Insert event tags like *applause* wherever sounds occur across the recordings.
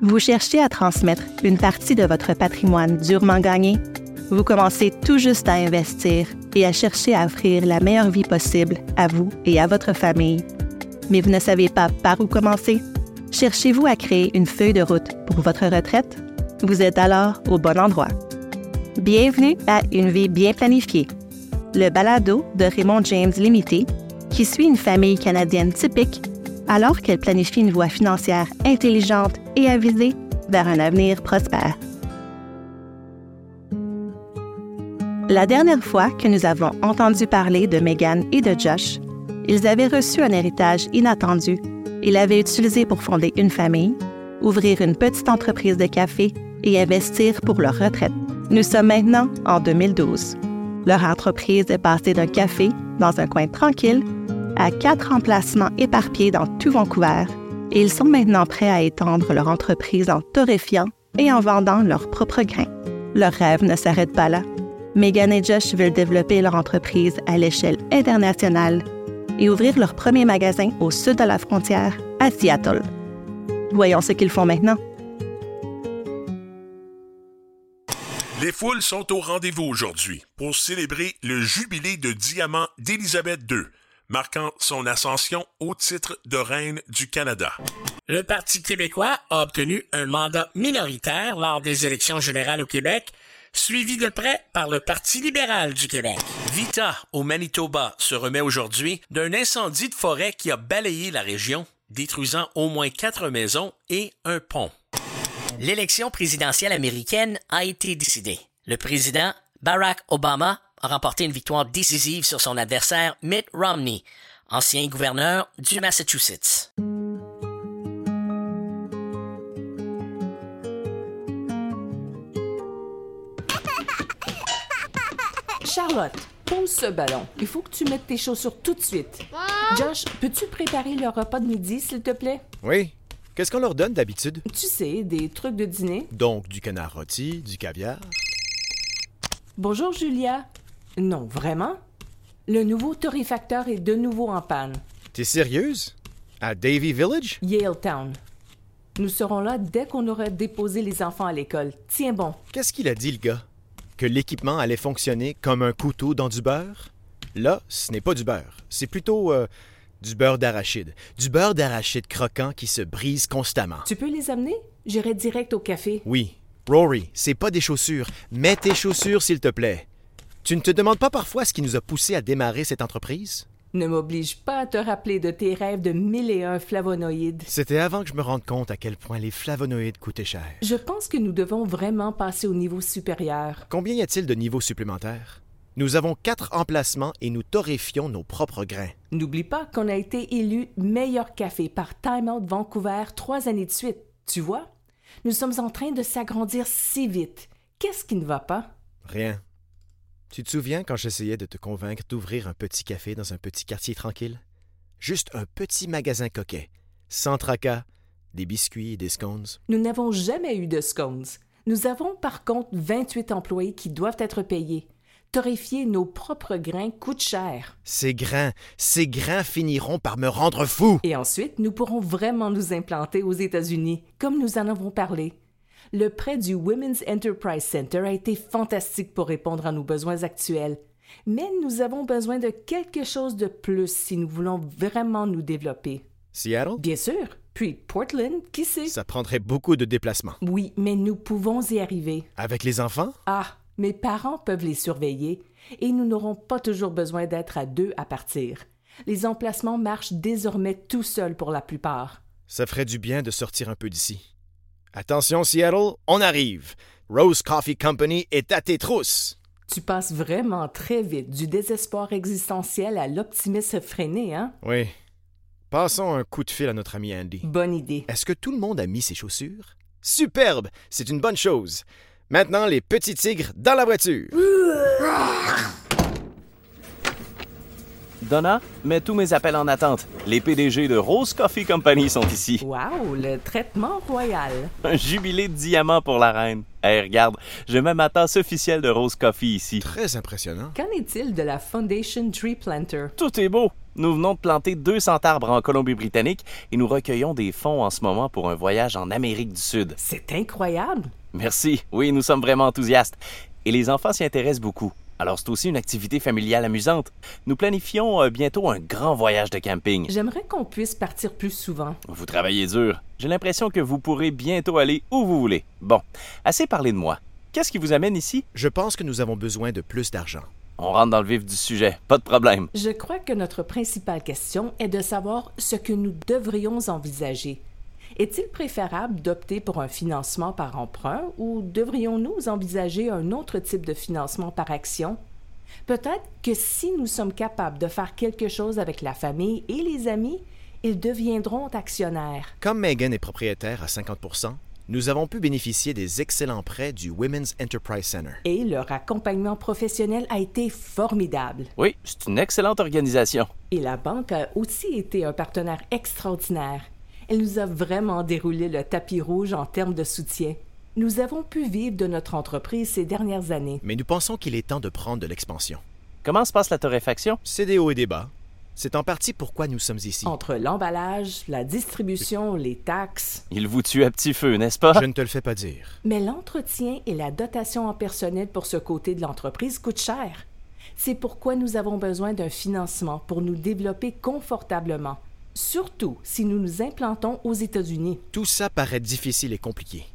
Vous cherchez à transmettre une partie de votre patrimoine durement gagné? Vous commencez tout juste à investir et à chercher à offrir la meilleure vie possible à vous et à votre famille. Mais vous ne savez pas par où commencer? Cherchez-vous à créer une feuille de route pour votre retraite? Vous êtes alors au bon endroit. Bienvenue à Une vie bien planifiée, le balado de Raymond James Limité qui suit une famille canadienne typique alors qu'elle planifie une voie financière intelligente et avisée vers un avenir prospère. La dernière fois que nous avons entendu parler de Megan et de Josh, ils avaient reçu un héritage inattendu et l'avaient utilisé pour fonder une famille, ouvrir une petite entreprise de café et investir pour leur retraite. Nous sommes maintenant en 2012. Leur entreprise est passée d'un café dans un coin tranquille à quatre emplacements éparpillés dans tout Vancouver et ils sont maintenant prêts à étendre leur entreprise en torréfiant et en vendant leurs propres grains. Leur rêve ne s'arrête pas là. Megan et Josh veulent développer leur entreprise à l'échelle internationale et ouvrir leur premier magasin au sud de la frontière, à Seattle. Voyons ce qu'ils font maintenant. Les foules sont au rendez-vous aujourd'hui pour célébrer le jubilé de diamant d'Élisabeth II marquant son ascension au titre de reine du Canada. Le Parti québécois a obtenu un mandat minoritaire lors des élections générales au Québec, suivi de près par le Parti libéral du Québec. Vita, au Manitoba, se remet aujourd'hui d'un incendie de forêt qui a balayé la région, détruisant au moins quatre maisons et un pont. L'élection présidentielle américaine a été décidée. Le président Barack Obama a remporté une victoire décisive sur son adversaire Mitt Romney, ancien gouverneur du Massachusetts. *laughs* Charlotte, pose ce ballon. Il faut que tu mettes tes chaussures tout de suite. Josh, peux-tu préparer le repas de midi, s'il te plaît? Oui. Qu'est-ce qu'on leur donne d'habitude? Tu sais, des trucs de dîner. Donc, du canard rôti, du caviar. Bonjour, Julia. Non, vraiment? Le nouveau torréfacteur est de nouveau en panne. T'es sérieuse? À Davy Village? Yaletown. Nous serons là dès qu'on aura déposé les enfants à l'école. Tiens bon. Qu'est-ce qu'il a dit, le gars? Que l'équipement allait fonctionner comme un couteau dans du beurre? Là, ce n'est pas du beurre. C'est plutôt euh, du beurre d'arachide. Du beurre d'arachide croquant qui se brise constamment. Tu peux les amener? J'irai direct au café. Oui. Rory, c'est pas des chaussures. Mets tes chaussures, s'il te plaît. Tu ne te demandes pas parfois ce qui nous a poussé à démarrer cette entreprise? Ne m'oblige pas à te rappeler de tes rêves de mille et un flavonoïdes. C'était avant que je me rende compte à quel point les flavonoïdes coûtaient cher. Je pense que nous devons vraiment passer au niveau supérieur. Combien y a-t-il de niveaux supplémentaires? Nous avons quatre emplacements et nous torréfions nos propres grains. N'oublie pas qu'on a été élu meilleur café par Time Out Vancouver trois années de suite. Tu vois? Nous sommes en train de s'agrandir si vite. Qu'est-ce qui ne va pas? Rien. Tu te souviens quand j'essayais de te convaincre d'ouvrir un petit café dans un petit quartier tranquille? Juste un petit magasin coquet, sans tracas, des biscuits et des scones. Nous n'avons jamais eu de scones. Nous avons par contre 28 employés qui doivent être payés. Torréfier nos propres grains coûte cher. Ces grains, ces grains finiront par me rendre fou. Et ensuite, nous pourrons vraiment nous implanter aux États-Unis, comme nous en avons parlé. Le prêt du Women's Enterprise Center a été fantastique pour répondre à nos besoins actuels. Mais nous avons besoin de quelque chose de plus si nous voulons vraiment nous développer. Seattle? Bien sûr. Puis Portland, qui sait? Ça prendrait beaucoup de déplacements. Oui, mais nous pouvons y arriver. Avec les enfants? Ah, mes parents peuvent les surveiller et nous n'aurons pas toujours besoin d'être à deux à partir. Les emplacements marchent désormais tout seuls pour la plupart. Ça ferait du bien de sortir un peu d'ici. Attention, Seattle, on arrive. Rose Coffee Company est à tes trousses. Tu passes vraiment très vite du désespoir existentiel à l'optimisme freiné, hein? Oui. Passons un coup de fil à notre ami Andy. Bonne idée. Est-ce que tout le monde a mis ses chaussures? Superbe! C'est une bonne chose. Maintenant, les petits tigres dans la voiture. Donna, mets tous mes appels en attente. Les PDG de Rose Coffee Company sont ici. Wow, le traitement royal. Un jubilé de diamants pour la reine. Hey, regarde, j'ai même ma tasse officielle de Rose Coffee ici. Très impressionnant. Qu'en est-il de la Foundation Tree Planter? Tout est beau. Nous venons de planter 200 arbres en Colombie-Britannique et nous recueillons des fonds en ce moment pour un voyage en Amérique du Sud. C'est incroyable. Merci. Oui, nous sommes vraiment enthousiastes. Et les enfants s'y intéressent beaucoup. Alors c'est aussi une activité familiale amusante. Nous planifions euh, bientôt un grand voyage de camping. J'aimerais qu'on puisse partir plus souvent. Vous travaillez dur. J'ai l'impression que vous pourrez bientôt aller où vous voulez. Bon, assez parlé de moi. Qu'est-ce qui vous amène ici? Je pense que nous avons besoin de plus d'argent. On rentre dans le vif du sujet, pas de problème. Je crois que notre principale question est de savoir ce que nous devrions envisager. Est-il préférable d'opter pour un financement par emprunt ou devrions-nous envisager un autre type de financement par action? Peut-être que si nous sommes capables de faire quelque chose avec la famille et les amis, ils deviendront actionnaires. Comme Megan est propriétaire à 50 nous avons pu bénéficier des excellents prêts du Women's Enterprise Center. Et leur accompagnement professionnel a été formidable. Oui, c'est une excellente organisation. Et la banque a aussi été un partenaire extraordinaire. Elle nous a vraiment déroulé le tapis rouge en termes de soutien. Nous avons pu vivre de notre entreprise ces dernières années. Mais nous pensons qu'il est temps de prendre de l'expansion. Comment se passe la torréfaction? C'est des hauts et des bas. C'est en partie pourquoi nous sommes ici. Entre l'emballage, la distribution, les taxes. Il vous tue à petit feu, n'est-ce pas? Je ne te le fais pas dire. Mais l'entretien et la dotation en personnel pour ce côté de l'entreprise coûtent cher. C'est pourquoi nous avons besoin d'un financement pour nous développer confortablement, surtout si nous nous implantons aux États-Unis. Tout ça paraît difficile et compliqué.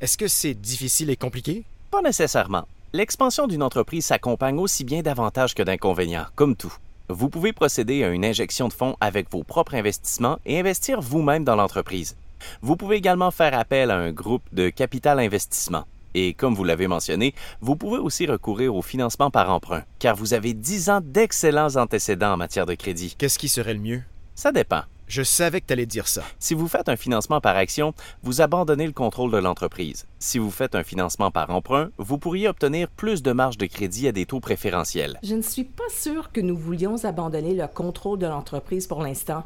Est-ce que c'est difficile et compliqué? Pas nécessairement. L'expansion d'une entreprise s'accompagne aussi bien d'avantages que d'inconvénients, comme tout. Vous pouvez procéder à une injection de fonds avec vos propres investissements et investir vous-même dans l'entreprise. Vous pouvez également faire appel à un groupe de capital investissement. Et comme vous l'avez mentionné, vous pouvez aussi recourir au financement par emprunt, car vous avez 10 ans d'excellents antécédents en matière de crédit. Qu'est-ce qui serait le mieux? Ça dépend. Je savais que tu allais dire ça. Si vous faites un financement par action, vous abandonnez le contrôle de l'entreprise. Si vous faites un financement par emprunt, vous pourriez obtenir plus de marge de crédit à des taux préférentiels. Je ne suis pas sûr que nous voulions abandonner le contrôle de l'entreprise pour l'instant.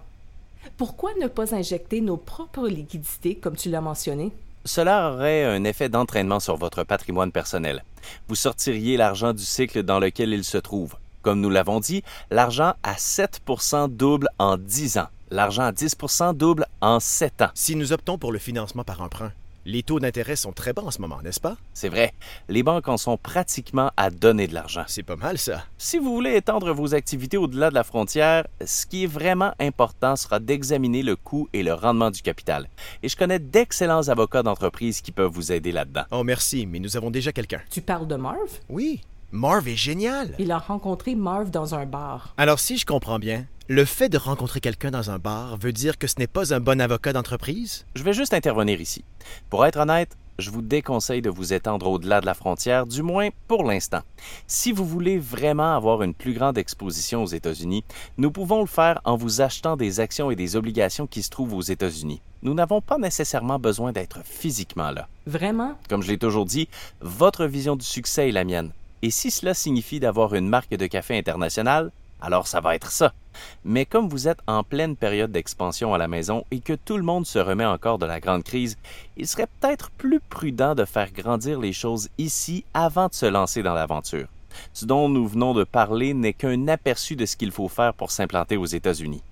Pourquoi ne pas injecter nos propres liquidités, comme tu l'as mentionné? Cela aurait un effet d'entraînement sur votre patrimoine personnel. Vous sortiriez l'argent du cycle dans lequel il se trouve. Comme nous l'avons dit, l'argent à 7 double en 10 ans. L'argent à 10 double en 7 ans. Si nous optons pour le financement par emprunt, les taux d'intérêt sont très bas en ce moment, n'est-ce pas? C'est vrai. Les banques en sont pratiquement à donner de l'argent. C'est pas mal, ça. Si vous voulez étendre vos activités au-delà de la frontière, ce qui est vraiment important sera d'examiner le coût et le rendement du capital. Et je connais d'excellents avocats d'entreprise qui peuvent vous aider là-dedans. Oh, merci, mais nous avons déjà quelqu'un. Tu parles de Marv? Oui. Marv est génial. Il a rencontré Marv dans un bar. Alors, si je comprends bien, le fait de rencontrer quelqu'un dans un bar veut dire que ce n'est pas un bon avocat d'entreprise? Je vais juste intervenir ici. Pour être honnête, je vous déconseille de vous étendre au-delà de la frontière, du moins pour l'instant. Si vous voulez vraiment avoir une plus grande exposition aux États-Unis, nous pouvons le faire en vous achetant des actions et des obligations qui se trouvent aux États-Unis. Nous n'avons pas nécessairement besoin d'être physiquement là. Vraiment? Comme je l'ai toujours dit, votre vision du succès est la mienne. Et si cela signifie d'avoir une marque de café internationale, alors ça va être ça. Mais comme vous êtes en pleine période d'expansion à la maison et que tout le monde se remet encore de la grande crise, il serait peut-être plus prudent de faire grandir les choses ici avant de se lancer dans l'aventure. Ce dont nous venons de parler n'est qu'un aperçu de ce qu'il faut faire pour s'implanter aux États-Unis.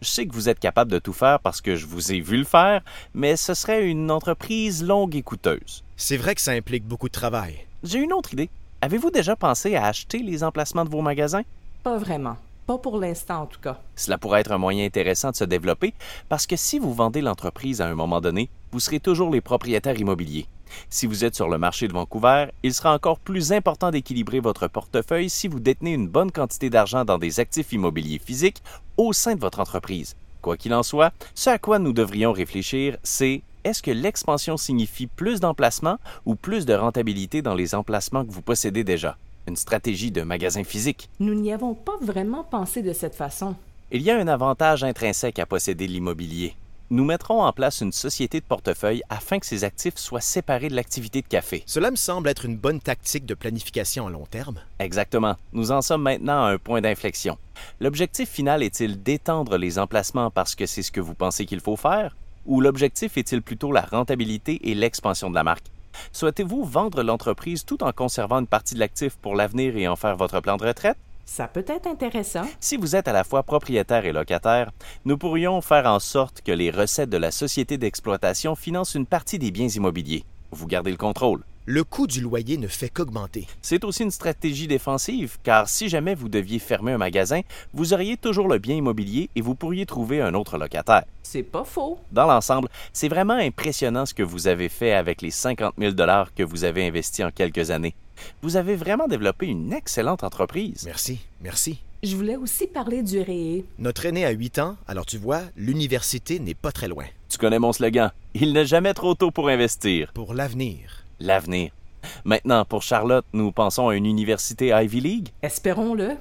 Je sais que vous êtes capable de tout faire parce que je vous ai vu le faire, mais ce serait une entreprise longue et coûteuse. C'est vrai que ça implique beaucoup de travail. J'ai une autre idée. Avez-vous déjà pensé à acheter les emplacements de vos magasins? Pas vraiment. Pas pour l'instant, en tout cas. Cela pourrait être un moyen intéressant de se développer parce que si vous vendez l'entreprise à un moment donné, vous serez toujours les propriétaires immobiliers. Si vous êtes sur le marché de Vancouver, il sera encore plus important d'équilibrer votre portefeuille si vous détenez une bonne quantité d'argent dans des actifs immobiliers physiques au sein de votre entreprise. Quoi qu'il en soit, ce à quoi nous devrions réfléchir, c'est est-ce que l'expansion signifie plus d'emplacements ou plus de rentabilité dans les emplacements que vous possédez déjà? Une stratégie de magasin physique. Nous n'y avons pas vraiment pensé de cette façon. Il y a un avantage intrinsèque à posséder l'immobilier. Nous mettrons en place une société de portefeuille afin que ces actifs soient séparés de l'activité de café. Cela me semble être une bonne tactique de planification à long terme. Exactement. Nous en sommes maintenant à un point d'inflexion. L'objectif final est-il d'étendre les emplacements parce que c'est ce que vous pensez qu'il faut faire? Ou l'objectif est-il plutôt la rentabilité et l'expansion de la marque? Souhaitez-vous vendre l'entreprise tout en conservant une partie de l'actif pour l'avenir et en faire votre plan de retraite? Ça peut être intéressant. Si vous êtes à la fois propriétaire et locataire, nous pourrions faire en sorte que les recettes de la société d'exploitation financent une partie des biens immobiliers. Vous gardez le contrôle. Le coût du loyer ne fait qu'augmenter. C'est aussi une stratégie défensive, car si jamais vous deviez fermer un magasin, vous auriez toujours le bien immobilier et vous pourriez trouver un autre locataire. C'est pas faux. Dans l'ensemble, c'est vraiment impressionnant ce que vous avez fait avec les 50 000 dollars que vous avez investis en quelques années. Vous avez vraiment développé une excellente entreprise. Merci, merci. Je voulais aussi parler du REE. Notre aîné a 8 ans, alors tu vois, l'université n'est pas très loin. Tu connais mon slogan. Il n'est jamais trop tôt pour investir. Pour l'avenir. L'avenir. Maintenant, pour Charlotte, nous pensons à une université Ivy League. Espérons-le.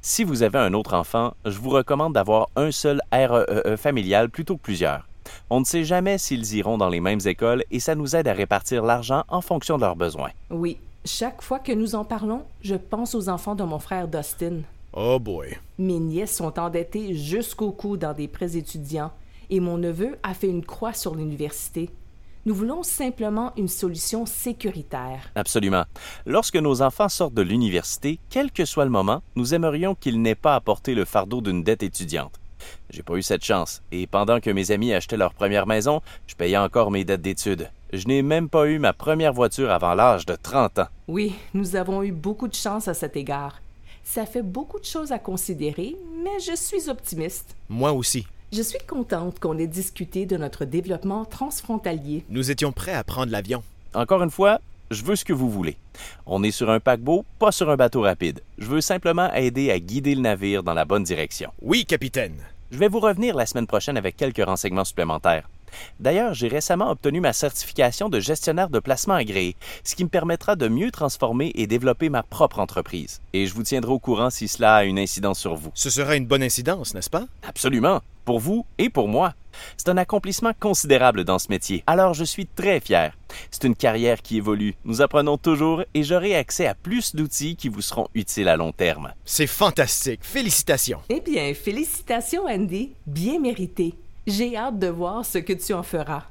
Si vous avez un autre enfant, je vous recommande d'avoir un seul REE familial plutôt que plusieurs. On ne sait jamais s'ils iront dans les mêmes écoles et ça nous aide à répartir l'argent en fonction de leurs besoins. Oui. Chaque fois que nous en parlons, je pense aux enfants de mon frère Dustin. Oh boy. Mes nièces sont endettées jusqu'au cou dans des prêts étudiants et mon neveu a fait une croix sur l'université. Nous voulons simplement une solution sécuritaire. Absolument. Lorsque nos enfants sortent de l'université, quel que soit le moment, nous aimerions qu'ils n'aient pas à porter le fardeau d'une dette étudiante. J'ai pas eu cette chance, et pendant que mes amis achetaient leur première maison, je payais encore mes dettes d'études. Je n'ai même pas eu ma première voiture avant l'âge de 30 ans. Oui, nous avons eu beaucoup de chance à cet égard. Ça fait beaucoup de choses à considérer, mais je suis optimiste. Moi aussi. Je suis contente qu'on ait discuté de notre développement transfrontalier. Nous étions prêts à prendre l'avion. Encore une fois, je veux ce que vous voulez. On est sur un paquebot, pas sur un bateau rapide. Je veux simplement aider à guider le navire dans la bonne direction. Oui, capitaine. Je vais vous revenir la semaine prochaine avec quelques renseignements supplémentaires. D'ailleurs, j'ai récemment obtenu ma certification de gestionnaire de placement agréé, ce qui me permettra de mieux transformer et développer ma propre entreprise. Et je vous tiendrai au courant si cela a une incidence sur vous. Ce sera une bonne incidence, n'est-ce pas? Absolument. Pour vous et pour moi. C'est un accomplissement considérable dans ce métier. Alors je suis très fier. C'est une carrière qui évolue. Nous apprenons toujours et j'aurai accès à plus d'outils qui vous seront utiles à long terme. C'est fantastique. Félicitations. Eh bien, félicitations, Andy. Bien mérité. J'ai hâte de voir ce que tu en feras.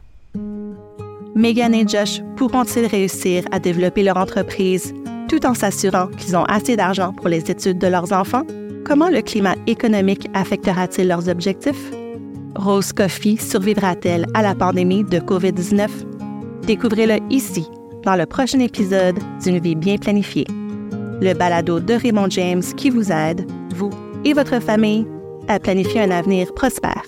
Megan et Josh pourront-ils réussir à développer leur entreprise tout en s'assurant qu'ils ont assez d'argent pour les études de leurs enfants? Comment le climat économique affectera-t-il leurs objectifs? Rose Coffee survivra-t-elle à la pandémie de COVID-19? Découvrez-le ici, dans le prochain épisode d'Une vie bien planifiée. Le balado de Raymond James qui vous aide, vous et votre famille, à planifier un avenir prospère.